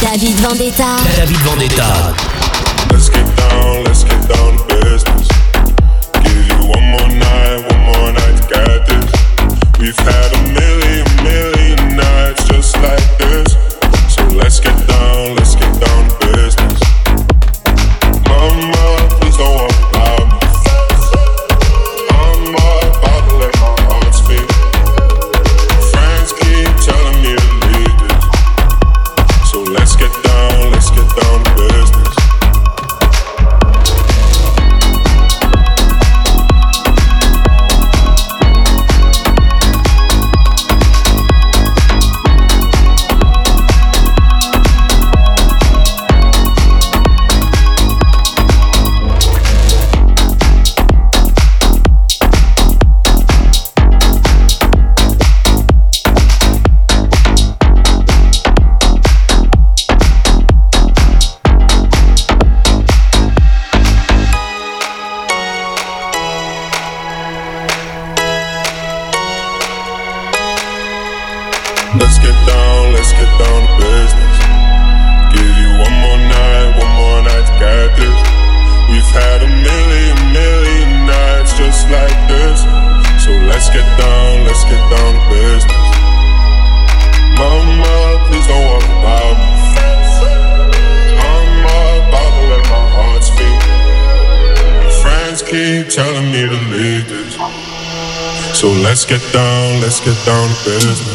David Vendetta. David Vendetta. Let's get down, let's get down business. Give you one more night, one more night to get this. We've had a million, million nights just like this. So let's get down, let's get down. get down to business.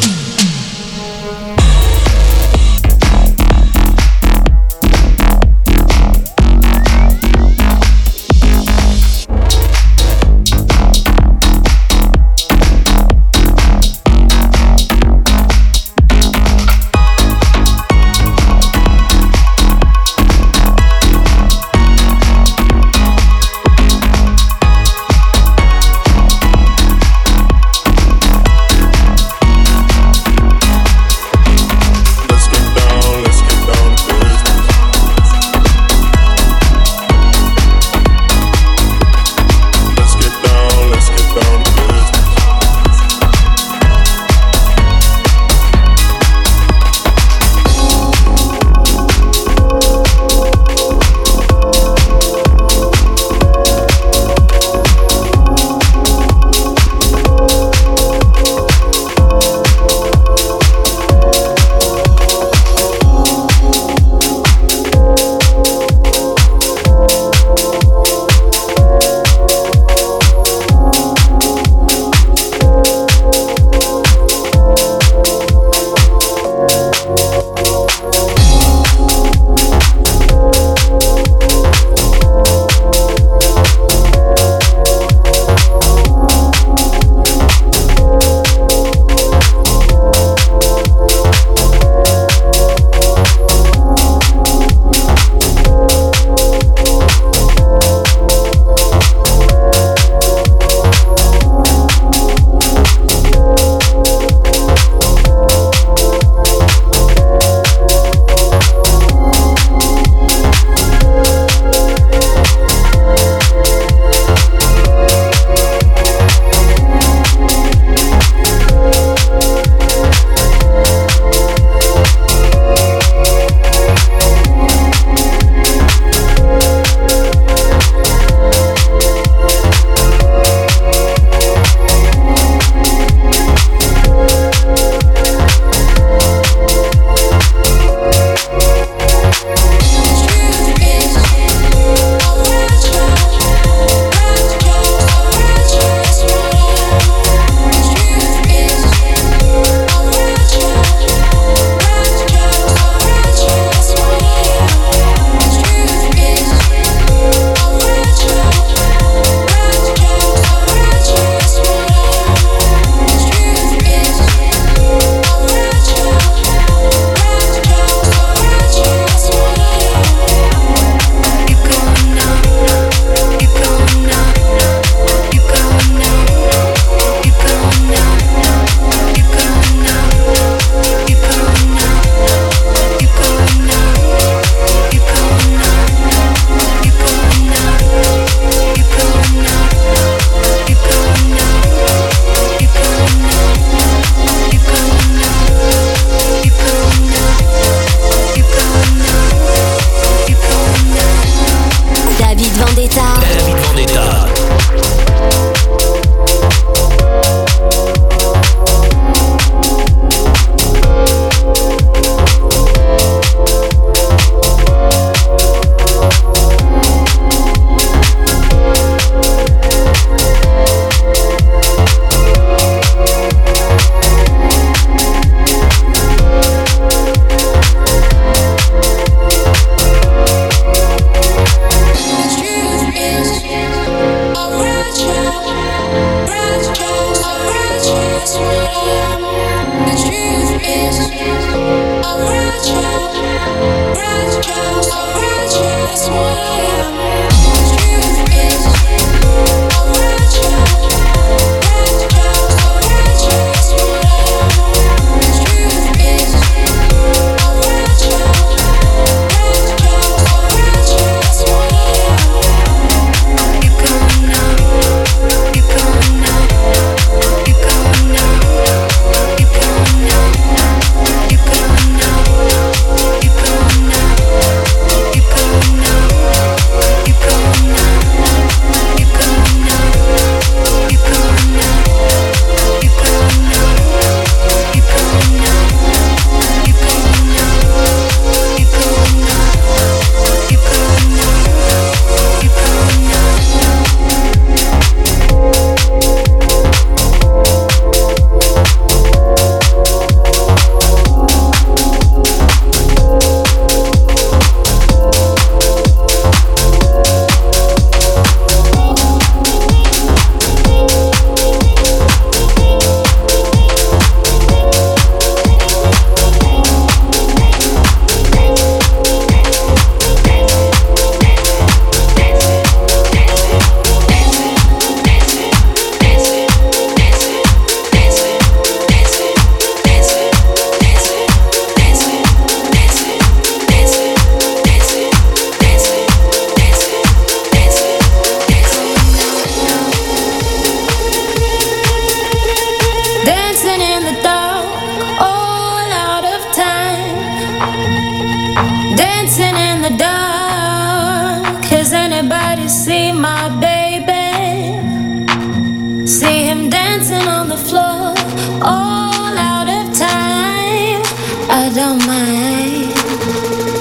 I don't mind.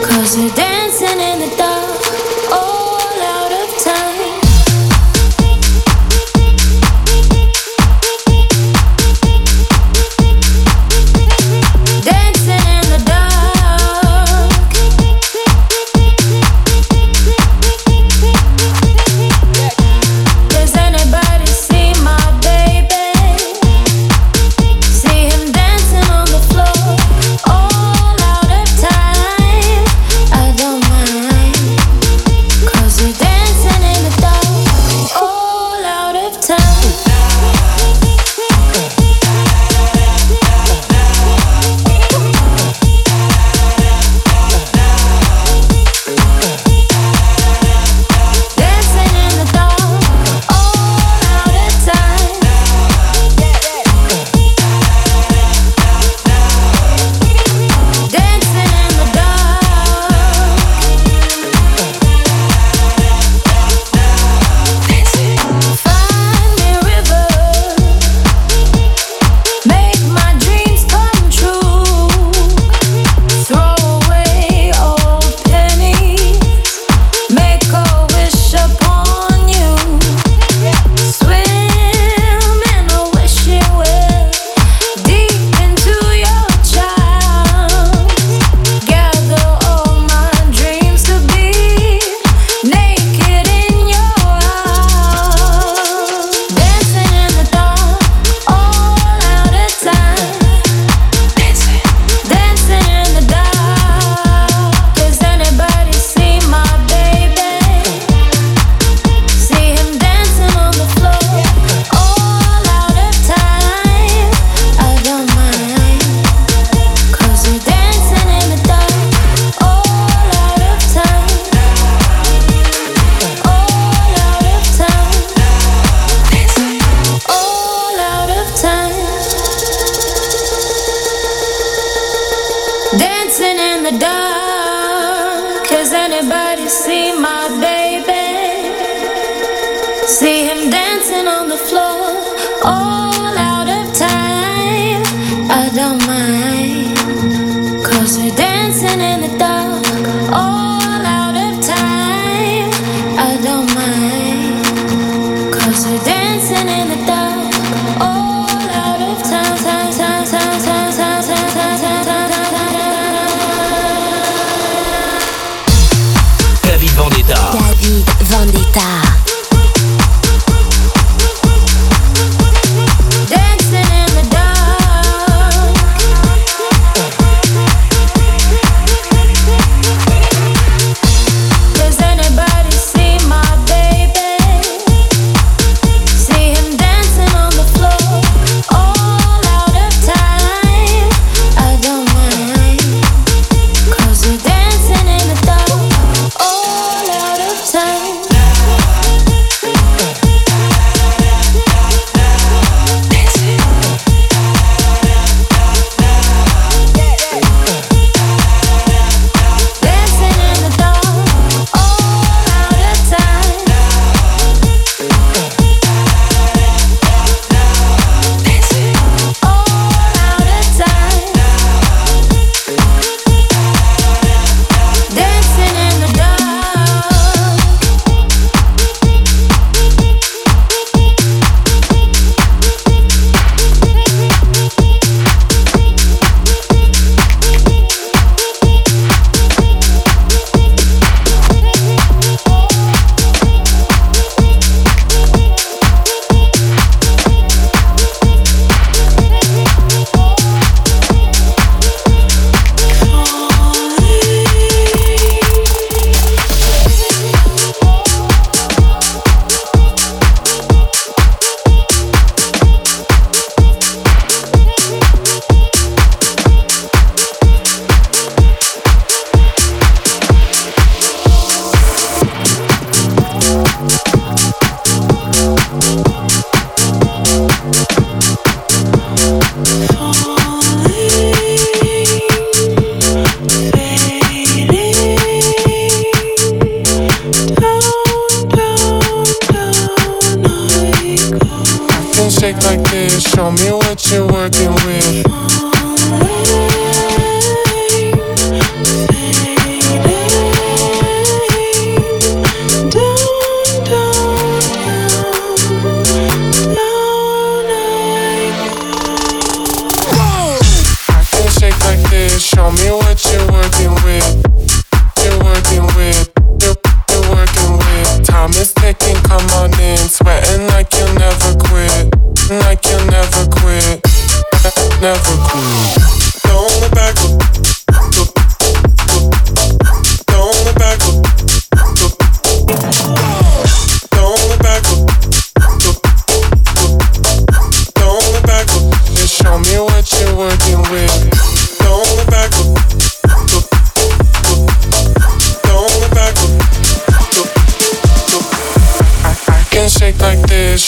Cause we're dancing in the dark.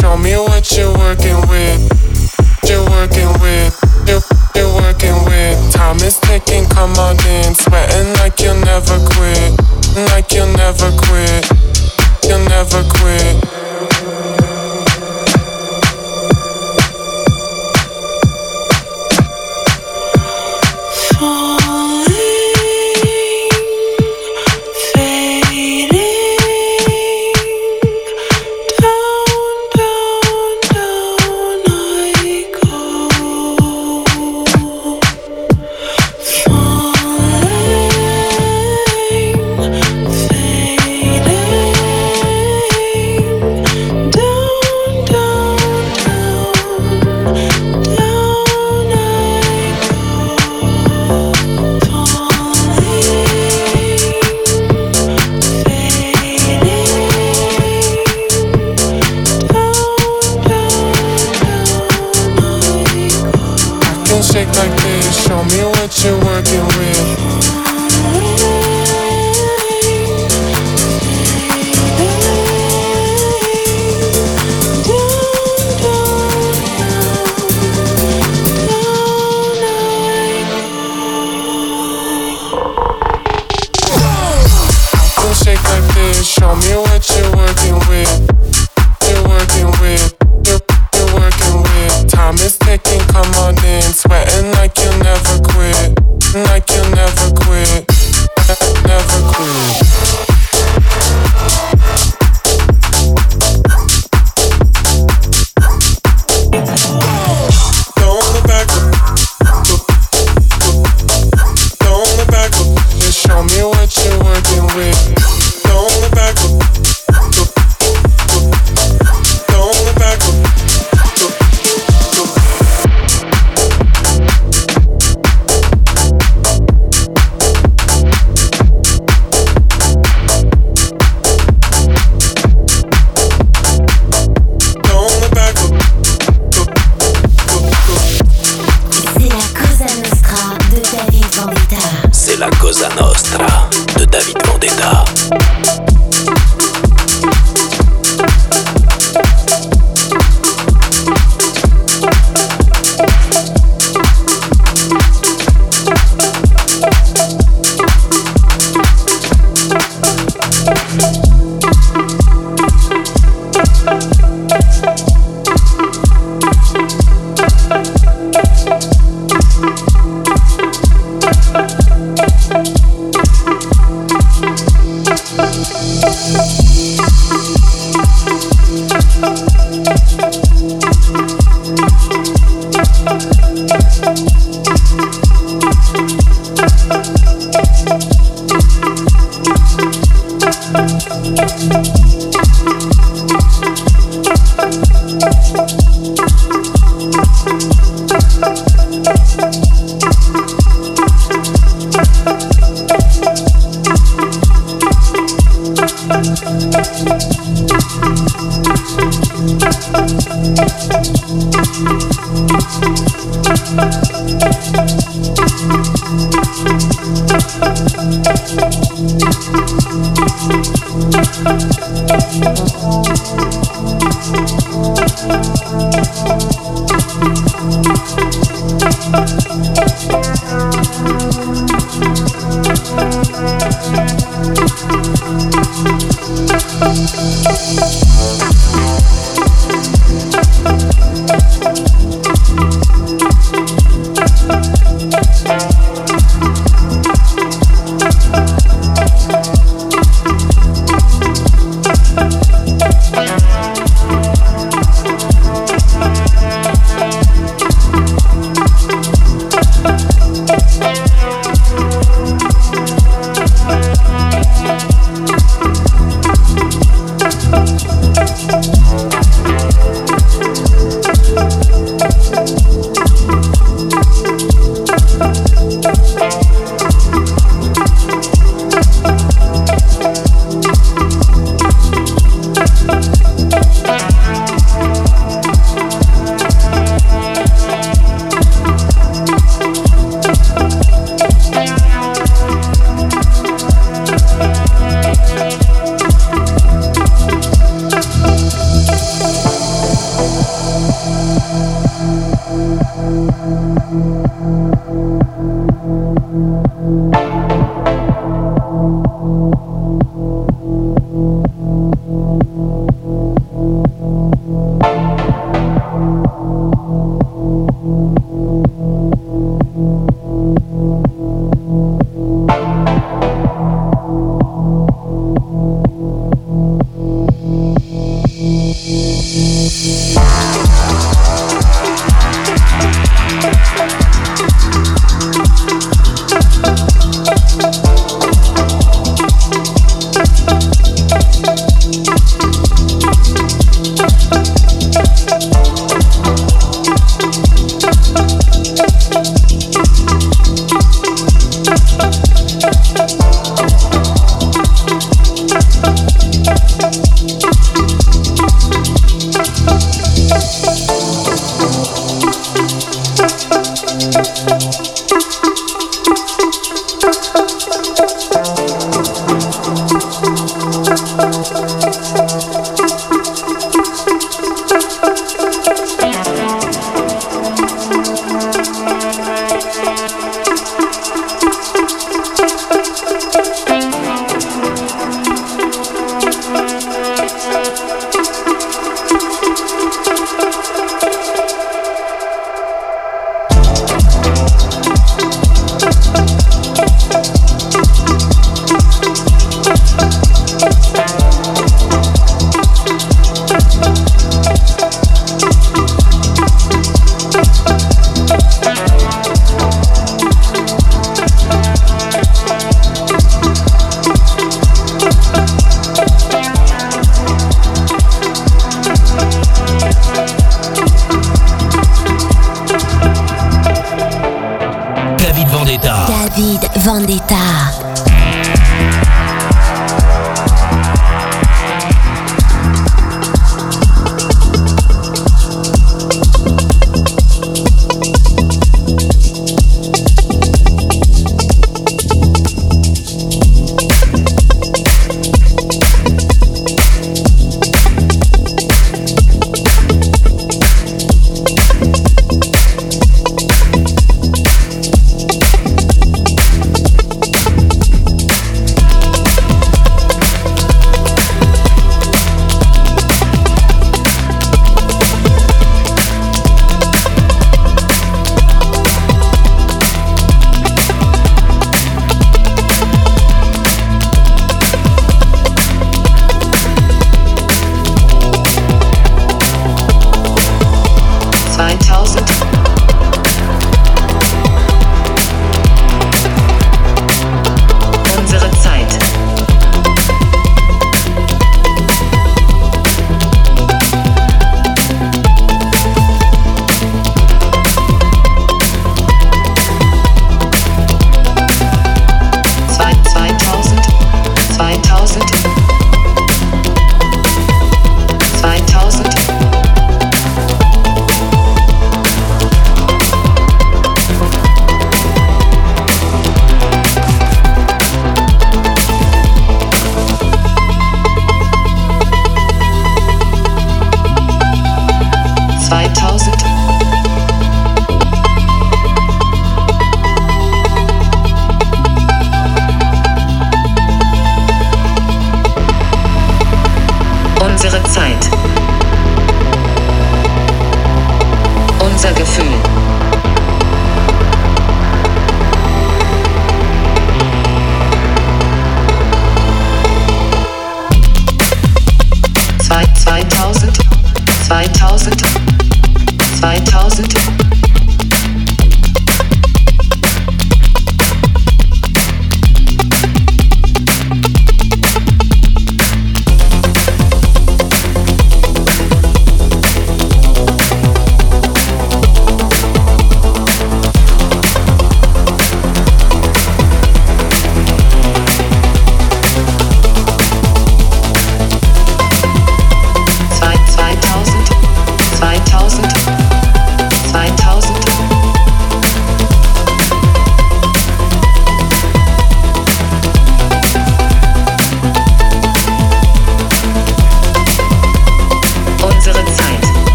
Show me what you're working with. You're working with. You're, you're working with. Time is ticking, come on in. Sweating like you'll never quit. Like you'll never quit. You'll never quit.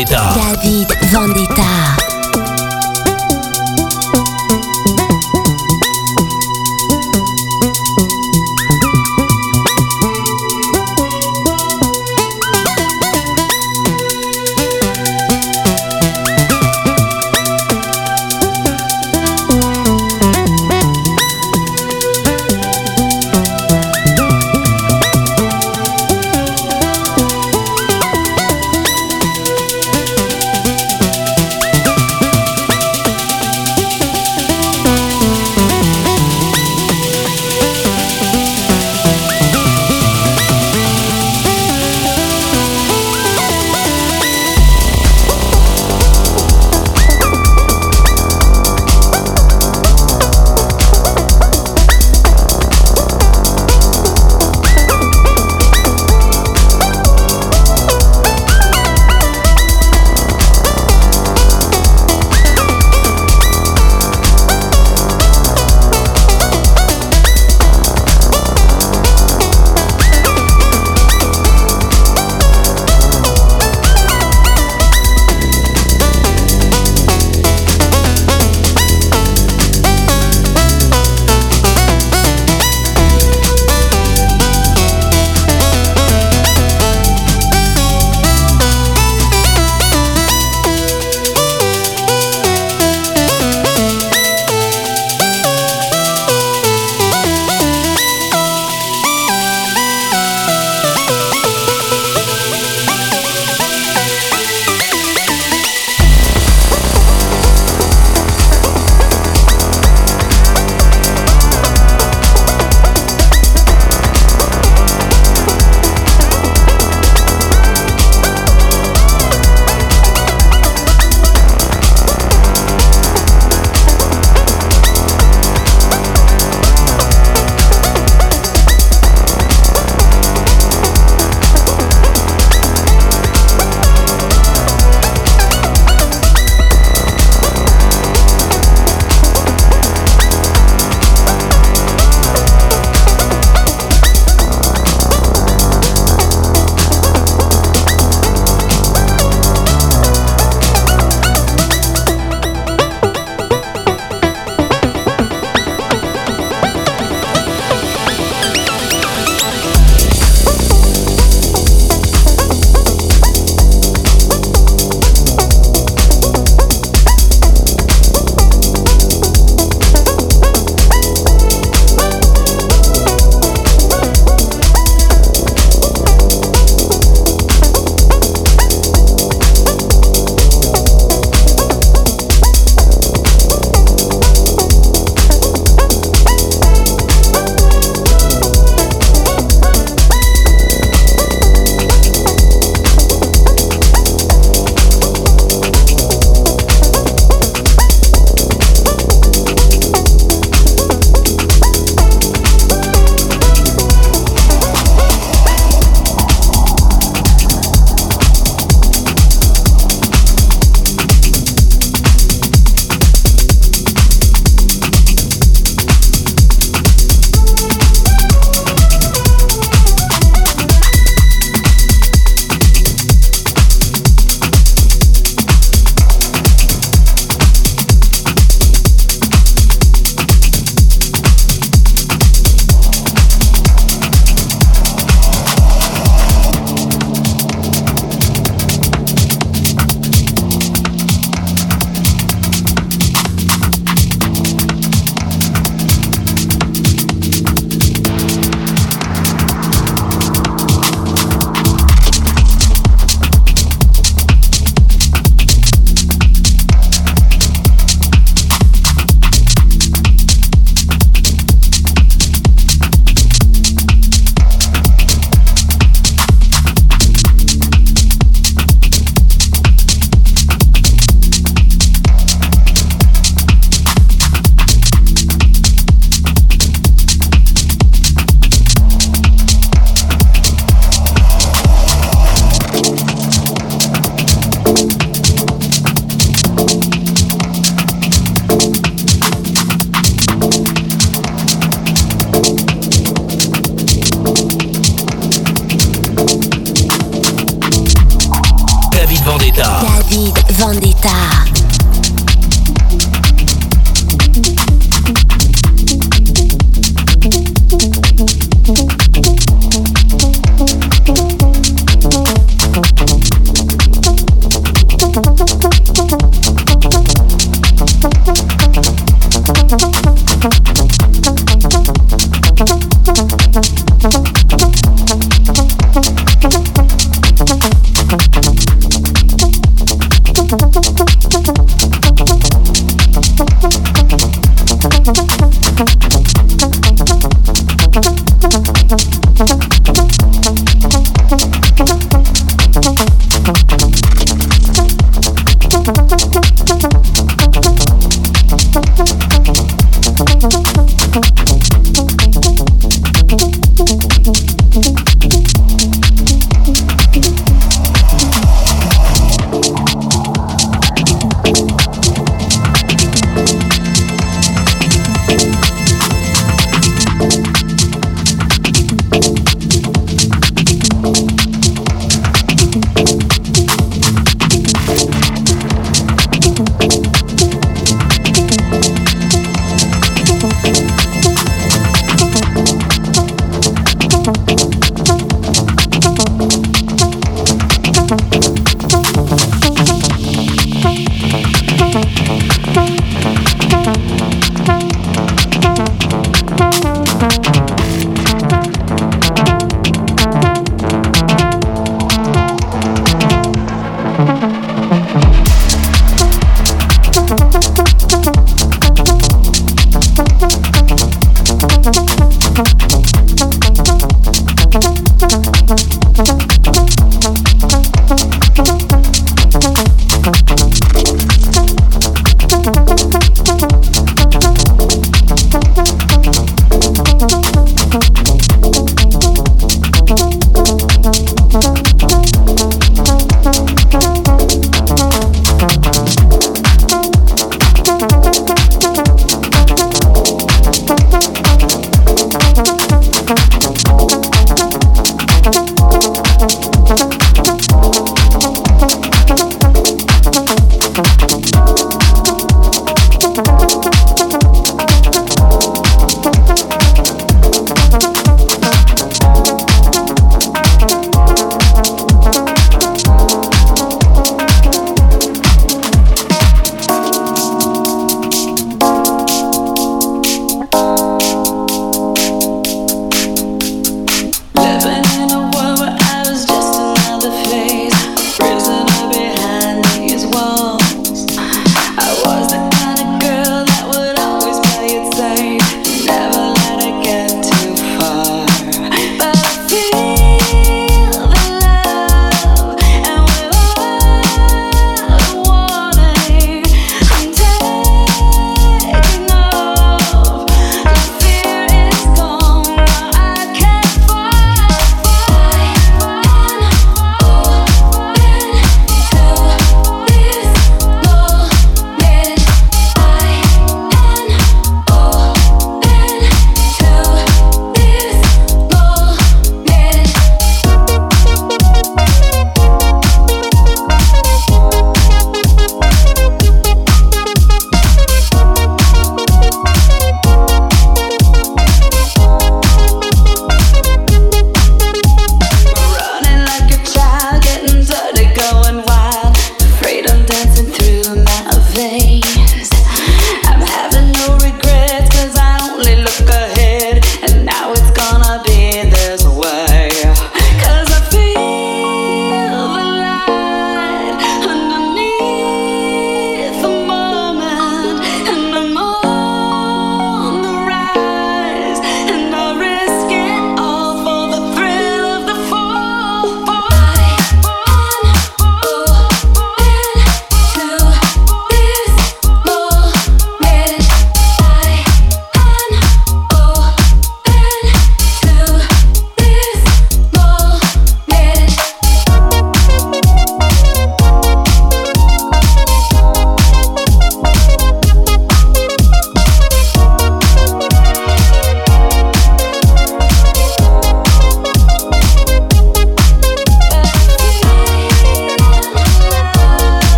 Vendetta. David Vendetta.